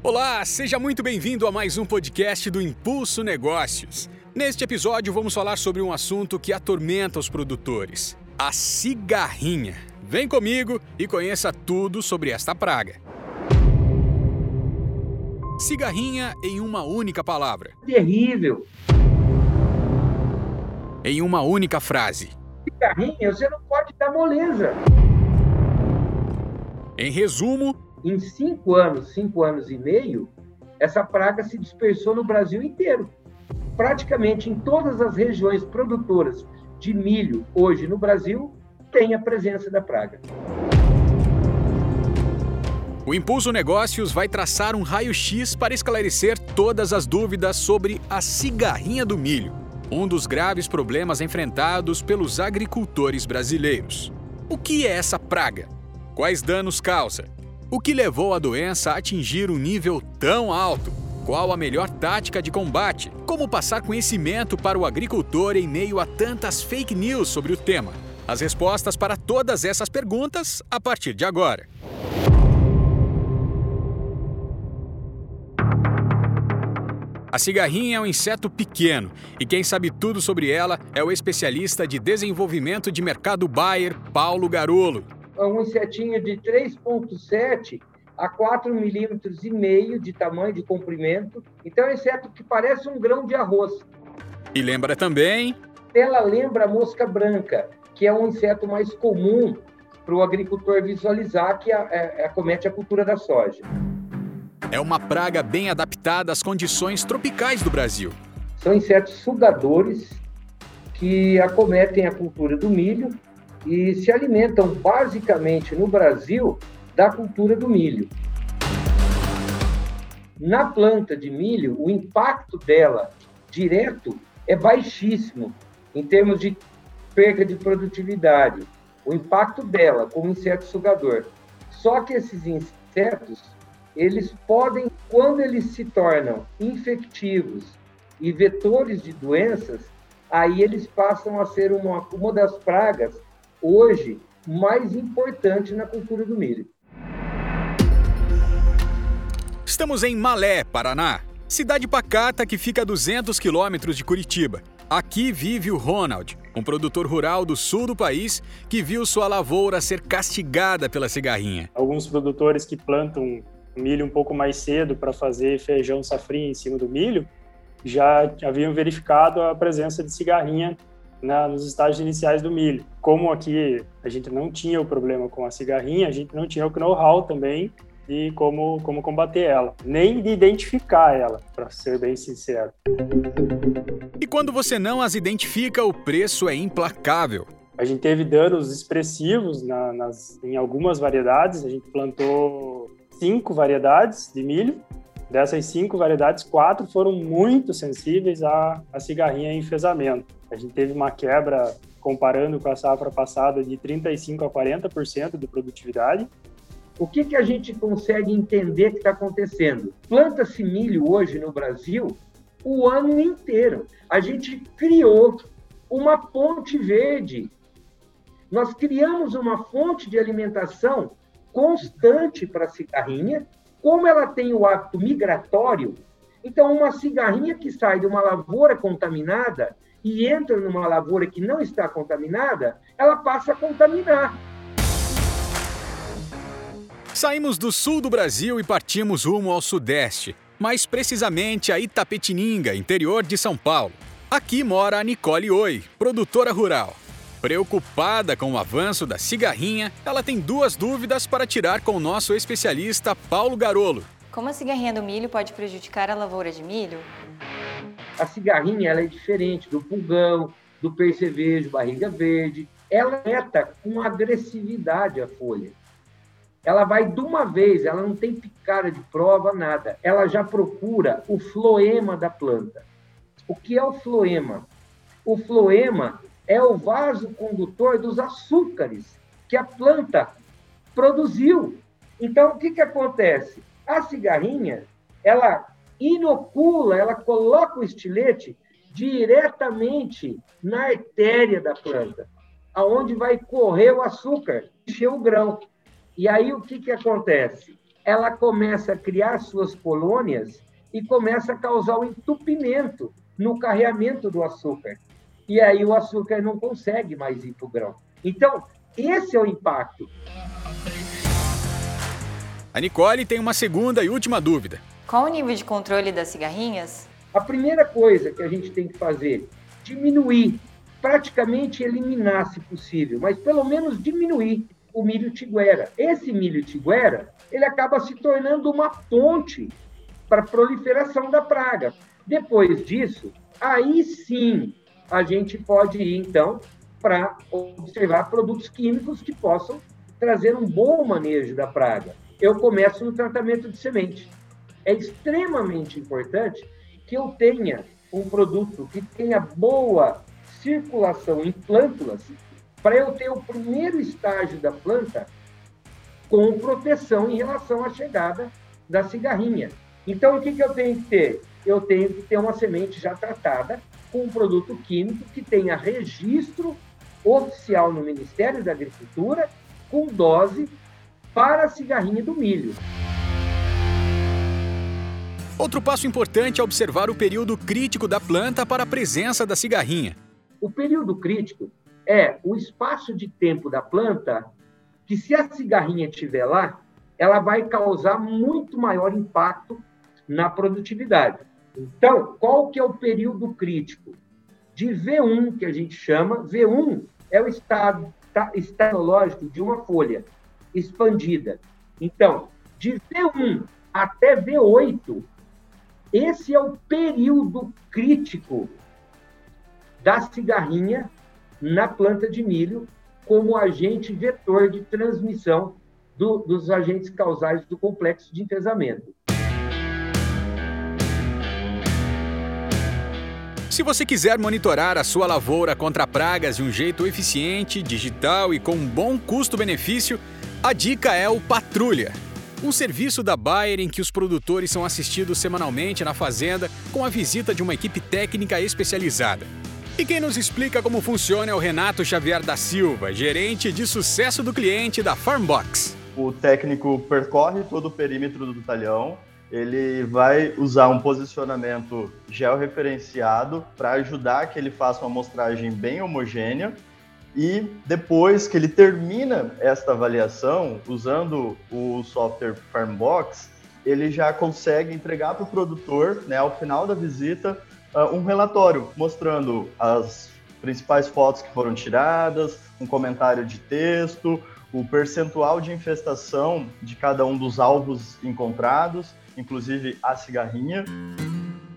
Olá, seja muito bem-vindo a mais um podcast do Impulso Negócios. Neste episódio, vamos falar sobre um assunto que atormenta os produtores: a cigarrinha. Vem comigo e conheça tudo sobre esta praga. Cigarrinha em uma única palavra. Terrível. Em uma única frase. Cigarrinha, você não pode dar moleza. Em resumo, em cinco anos, cinco anos e meio, essa praga se dispersou no Brasil inteiro. Praticamente em todas as regiões produtoras de milho hoje no Brasil tem a presença da praga. O Impulso Negócios vai traçar um raio-x para esclarecer todas as dúvidas sobre a cigarrinha do milho, um dos graves problemas enfrentados pelos agricultores brasileiros. O que é essa praga? Quais danos causa? O que levou a doença a atingir um nível tão alto? Qual a melhor tática de combate? Como passar conhecimento para o agricultor em meio a tantas fake news sobre o tema? As respostas para todas essas perguntas a partir de agora. A cigarrinha é um inseto pequeno e quem sabe tudo sobre ela é o especialista de desenvolvimento de mercado Bayer, Paulo Garolo um insetinho de 3,7 a 4 milímetros e meio de tamanho, de comprimento. Então, é um inseto que parece um grão de arroz. E lembra também... Ela lembra a mosca branca, que é um inseto mais comum para o agricultor visualizar que é, acomete a cultura da soja. É uma praga bem adaptada às condições tropicais do Brasil. São insetos sugadores que acometem a cultura do milho e se alimentam basicamente no Brasil da cultura do milho. Na planta de milho, o impacto dela direto é baixíssimo em termos de perda de produtividade. O impacto dela como inseto sugador. Só que esses insetos, eles podem, quando eles se tornam infectivos e vetores de doenças, aí eles passam a ser uma, uma das pragas hoje mais importante na cultura do milho. Estamos em Malé, Paraná, cidade pacata que fica a 200 quilômetros de Curitiba. Aqui vive o Ronald, um produtor rural do sul do país que viu sua lavoura ser castigada pela cigarrinha. Alguns produtores que plantam milho um pouco mais cedo para fazer feijão safrinha em cima do milho já haviam verificado a presença de cigarrinha na, nos estágios iniciais do milho. Como aqui a gente não tinha o problema com a cigarrinha, a gente não tinha o know-how também de como, como combater ela, nem de identificar ela, para ser bem sincero. E quando você não as identifica, o preço é implacável. A gente teve danos expressivos na, nas, em algumas variedades, a gente plantou cinco variedades de milho Dessas cinco variedades, quatro foram muito sensíveis à, à cigarrinha em enfesamento. A gente teve uma quebra, comparando com a safra passada, de 35% a 40% de produtividade. O que, que a gente consegue entender que está acontecendo? Planta-se milho hoje no Brasil o ano inteiro. A gente criou uma ponte verde. Nós criamos uma fonte de alimentação constante para a cigarrinha como ela tem o hábito migratório, então uma cigarrinha que sai de uma lavoura contaminada e entra numa lavoura que não está contaminada, ela passa a contaminar. Saímos do sul do Brasil e partimos rumo ao sudeste, mais precisamente a Itapetininga, interior de São Paulo. Aqui mora a Nicole Oi, produtora rural. Preocupada com o avanço da cigarrinha, ela tem duas dúvidas para tirar com o nosso especialista Paulo Garolo. Como a cigarrinha do milho pode prejudicar a lavoura de milho? A cigarrinha ela é diferente do pulgão, do percevejo, barriga verde. Ela meta com agressividade a folha. Ela vai de uma vez, ela não tem picada de prova, nada. Ela já procura o floema da planta. O que é o floema? O floema é o vaso condutor dos açúcares que a planta produziu. Então, o que, que acontece? A cigarrinha, ela inocula, ela coloca o estilete diretamente na artéria da planta, aonde vai correr o açúcar, encher o grão. E aí, o que, que acontece? ela começa a criar suas colônias e começa a causar o um entupimento no carreamento do açúcar. E aí o açúcar não consegue mais ir para o grão. Então, esse é o impacto. A Nicole tem uma segunda e última dúvida. Qual o nível de controle das cigarrinhas? A primeira coisa que a gente tem que fazer, diminuir, praticamente eliminar se possível, mas pelo menos diminuir o milho tiguera. Esse milho tiguera, ele acaba se tornando uma ponte para a proliferação da praga. Depois disso, aí sim a gente pode ir, então, para observar produtos químicos que possam trazer um bom manejo da praga. Eu começo no tratamento de semente. É extremamente importante que eu tenha um produto que tenha boa circulação em plântulas para eu ter o primeiro estágio da planta com proteção em relação à chegada da cigarrinha. Então, o que, que eu tenho que ter? Eu tenho que ter uma semente já tratada com um produto químico que tenha registro oficial no Ministério da Agricultura com dose para a cigarrinha do milho. Outro passo importante é observar o período crítico da planta para a presença da cigarrinha. O período crítico é o espaço de tempo da planta que, se a cigarrinha estiver lá, ela vai causar muito maior impacto na produtividade. Então, qual que é o período crítico? De V1, que a gente chama, V1 é o estado estanológico de uma folha expandida. Então, de V1 até V8, esse é o período crítico da cigarrinha na planta de milho como agente vetor de transmissão do, dos agentes causais do complexo de enfesamento. Se você quiser monitorar a sua lavoura contra pragas de um jeito eficiente, digital e com um bom custo-benefício, a dica é o Patrulha. Um serviço da Bayer em que os produtores são assistidos semanalmente na fazenda com a visita de uma equipe técnica especializada. E quem nos explica como funciona é o Renato Xavier da Silva, gerente de sucesso do cliente da Farmbox. O técnico percorre todo o perímetro do talhão, ele vai usar um posicionamento georreferenciado para ajudar que ele faça uma amostragem bem homogênea. E depois que ele termina esta avaliação, usando o software Farmbox, ele já consegue entregar para o produtor, né, ao final da visita, uh, um relatório mostrando as principais fotos que foram tiradas, um comentário de texto, o percentual de infestação de cada um dos alvos encontrados inclusive a cigarrinha.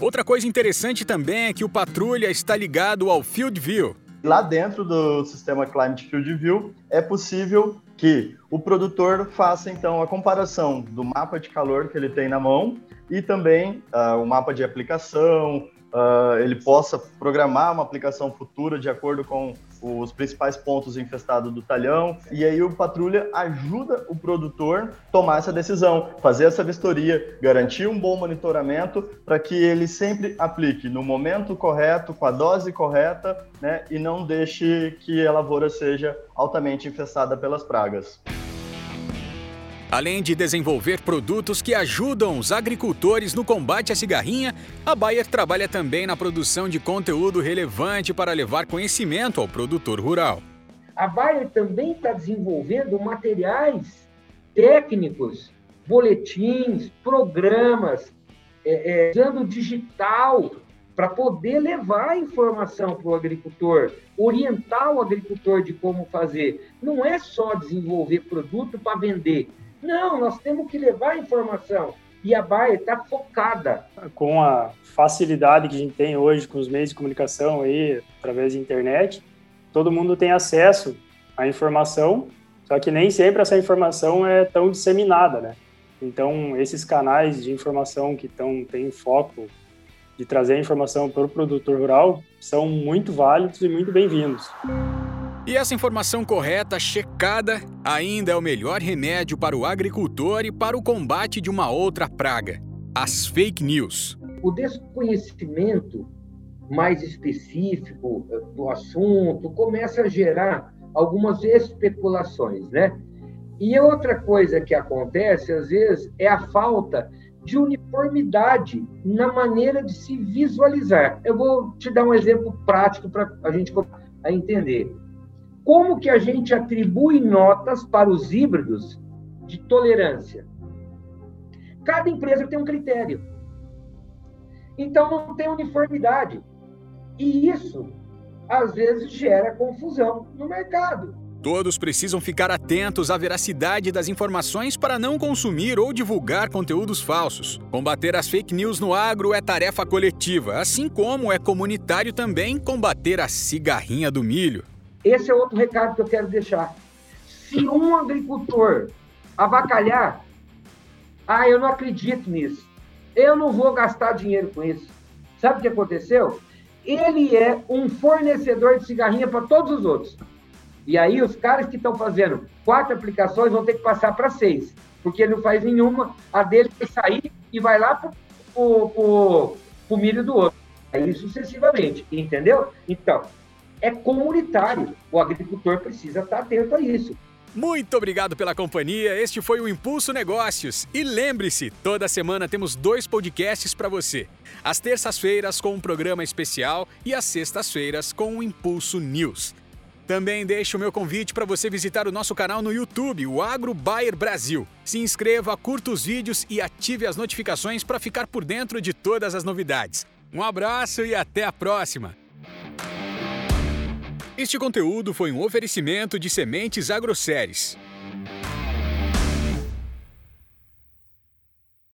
Outra coisa interessante também é que o Patrulha está ligado ao Field View. Lá dentro do sistema Climate Field View é possível que o produtor faça então a comparação do mapa de calor que ele tem na mão e também uh, o mapa de aplicação, uh, ele possa programar uma aplicação futura de acordo com os principais pontos infestados do talhão. E aí o patrulha ajuda o produtor tomar essa decisão, fazer essa vistoria, garantir um bom monitoramento para que ele sempre aplique no momento correto, com a dose correta, né? E não deixe que a lavoura seja altamente infestada pelas pragas. Além de desenvolver produtos que ajudam os agricultores no combate à cigarrinha, a Bayer trabalha também na produção de conteúdo relevante para levar conhecimento ao produtor rural. A Bayer também está desenvolvendo materiais técnicos, boletins, programas, é, é, usando digital para poder levar a informação para o agricultor, orientar o agricultor de como fazer. Não é só desenvolver produto para vender, não, nós temos que levar a informação. E a Bayer está focada. Com a facilidade que a gente tem hoje com os meios de comunicação aí, através da internet, todo mundo tem acesso à informação, só que nem sempre essa informação é tão disseminada, né? Então, esses canais de informação que tão, têm foco de trazer a informação para o produtor rural são muito válidos e muito bem-vindos. E essa informação correta, checada, ainda é o melhor remédio para o agricultor e para o combate de uma outra praga: as fake news. O desconhecimento mais específico eh, do assunto começa a gerar algumas especulações, né? E outra coisa que acontece, às vezes, é a falta de uniformidade na maneira de se visualizar. Eu vou te dar um exemplo prático para a gente a entender. Como que a gente atribui notas para os híbridos de tolerância? Cada empresa tem um critério. Então não tem uniformidade. E isso às vezes gera confusão no mercado. Todos precisam ficar atentos à veracidade das informações para não consumir ou divulgar conteúdos falsos. Combater as fake news no agro é tarefa coletiva, assim como é comunitário também combater a cigarrinha do milho. Esse é outro recado que eu quero deixar. Se um agricultor avacalhar, ah, eu não acredito nisso. Eu não vou gastar dinheiro com isso. Sabe o que aconteceu? Ele é um fornecedor de cigarrinha para todos os outros. E aí os caras que estão fazendo quatro aplicações vão ter que passar para seis, porque ele não faz nenhuma, a dele vai sair e vai lá para o milho do outro. Aí sucessivamente, entendeu? Então, é comunitário. O agricultor precisa estar atento a isso. Muito obrigado pela companhia. Este foi o Impulso Negócios. E lembre-se, toda semana temos dois podcasts para você. Às terças-feiras com um programa especial e às sextas-feiras com o Impulso News. Também deixo o meu convite para você visitar o nosso canal no YouTube, o Agro Bayer Brasil. Se inscreva, curta os vídeos e ative as notificações para ficar por dentro de todas as novidades. Um abraço e até a próxima! Este conteúdo foi um oferecimento de Sementes Agroséries.